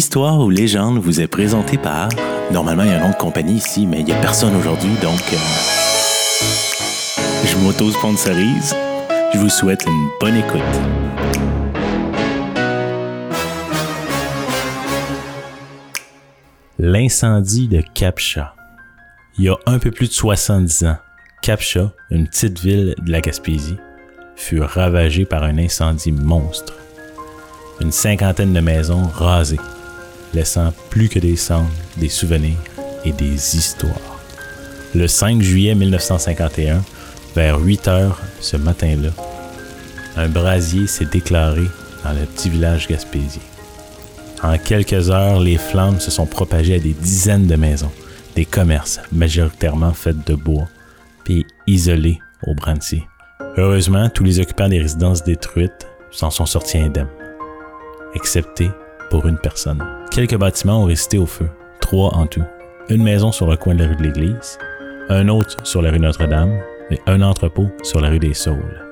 Histoire ou légende vous est présenté par. Normalement, il y a un nom de compagnie ici, mais il n'y a personne aujourd'hui, donc. euh, je m'auto-sponsorise. Je vous souhaite une bonne écoute. L'incendie de Capcha. Il y a un peu plus de 70 ans, Capcha, une petite ville de la Gaspésie, fut ravagée par un incendie monstre. Une cinquantaine de maisons rasées, laissant plus que des cendres, des souvenirs et des histoires. Le 5 juillet 1951, vers 8 heures ce matin-là, un brasier s'est déclaré dans le petit village gaspésien. En quelques heures, les flammes se sont propagées à des dizaines de maisons, des commerces majoritairement faits de bois, puis isolés au Brancy. Heureusement, tous les occupants des résidences détruites s'en sont sortis indemnes, excepté pour une personne. Quelques bâtiments ont résisté au feu, trois en tout. Une maison sur le coin de la rue de l'Église, un autre sur la rue Notre-Dame et un entrepôt sur la rue des Saules.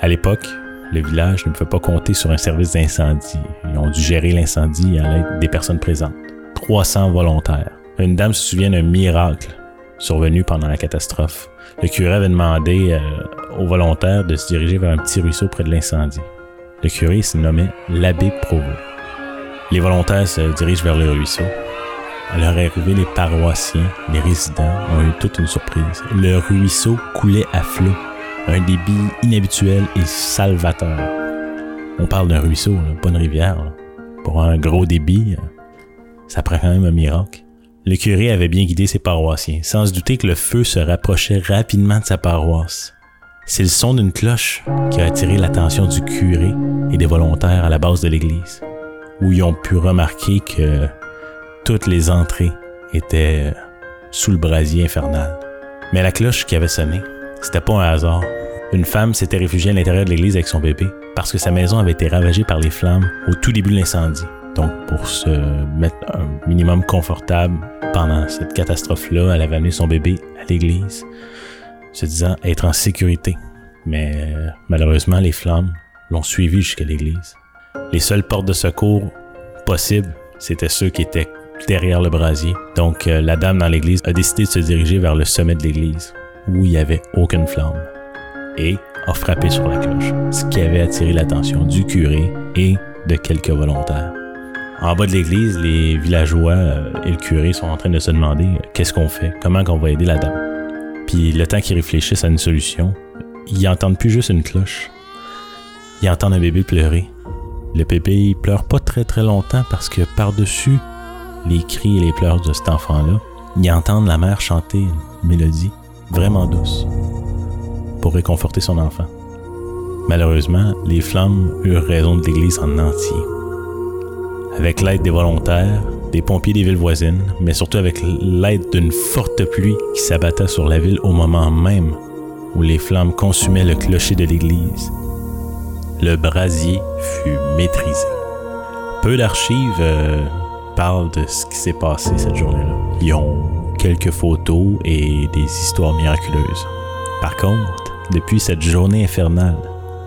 À l'époque, le village ne pouvait pas compter sur un service d'incendie. Ils ont dû gérer l'incendie à l'aide des personnes présentes. 300 volontaires. Une dame se souvient d'un miracle survenu pendant la catastrophe. Le curé avait demandé euh, aux volontaires de se diriger vers un petit ruisseau près de l'incendie. Le curé se nommait l'abbé Provost. Les volontaires se dirigent vers le ruisseau. À leur arrivée, les paroissiens, les résidents ont eu toute une surprise. Le ruisseau coulait à flot, un débit inhabituel et salvateur. On parle d'un ruisseau, là, pas une rivière. Pour un gros débit, euh, ça prend quand même un miracle. Le curé avait bien guidé ses paroissiens, sans se douter que le feu se rapprochait rapidement de sa paroisse. C'est le son d'une cloche qui a attiré l'attention du curé et des volontaires à la base de l'église, où ils ont pu remarquer que toutes les entrées étaient euh, sous le brasier infernal. Mais la cloche qui avait sonné, c'était pas un hasard. Une femme s'était réfugiée à l'intérieur de l'église avec son bébé parce que sa maison avait été ravagée par les flammes au tout début de l'incendie. Donc, pour se mettre un minimum confortable pendant cette catastrophe-là, elle avait amené son bébé à l'église, se disant être en sécurité. Mais euh, malheureusement, les flammes l'ont suivi jusqu'à l'église. Les seules portes de secours possibles, c'était ceux qui étaient derrière le brasier. Donc, euh, la dame dans l'église a décidé de se diriger vers le sommet de l'église, où il n'y avait aucune flamme, et a frappé sur la cloche, ce qui avait attiré l'attention du curé et de quelques volontaires. En bas de l'église, les villageois euh, et le curé sont en train de se demander euh, qu'est-ce qu'on fait, comment qu'on va aider la dame? Puis le temps qu'ils réfléchissent à une solution, ils entendent plus juste une cloche. Ils entendent un bébé pleurer. Le bébé il pleure pas très très longtemps parce que par-dessus les cris et les pleurs de cet enfant-là, ils entendent la mère chanter une mélodie vraiment douce pour réconforter son enfant. Malheureusement, les flammes eurent raison de l'église en entier. Avec l'aide des volontaires, des pompiers des villes voisines, mais surtout avec l'aide d'une forte pluie qui s'abattait sur la ville au moment même où les flammes consumaient le clocher de l'église, le brasier fut maîtrisé. Peu d'archives euh, parlent de ce qui s'est passé cette journée-là. Ils ont quelques photos et des histoires miraculeuses. Par contre, depuis cette journée infernale,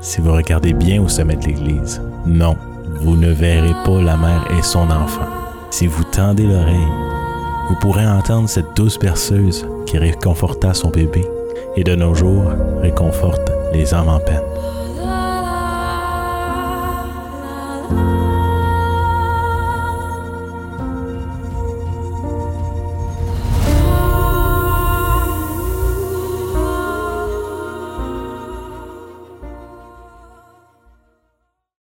si vous regardez bien au sommet de l'église, non, vous ne verrez pas la mère et son enfant. Si vous tendez l'oreille, vous pourrez entendre cette douce berceuse qui réconforta son bébé et de nos jours réconforte les âmes en peine.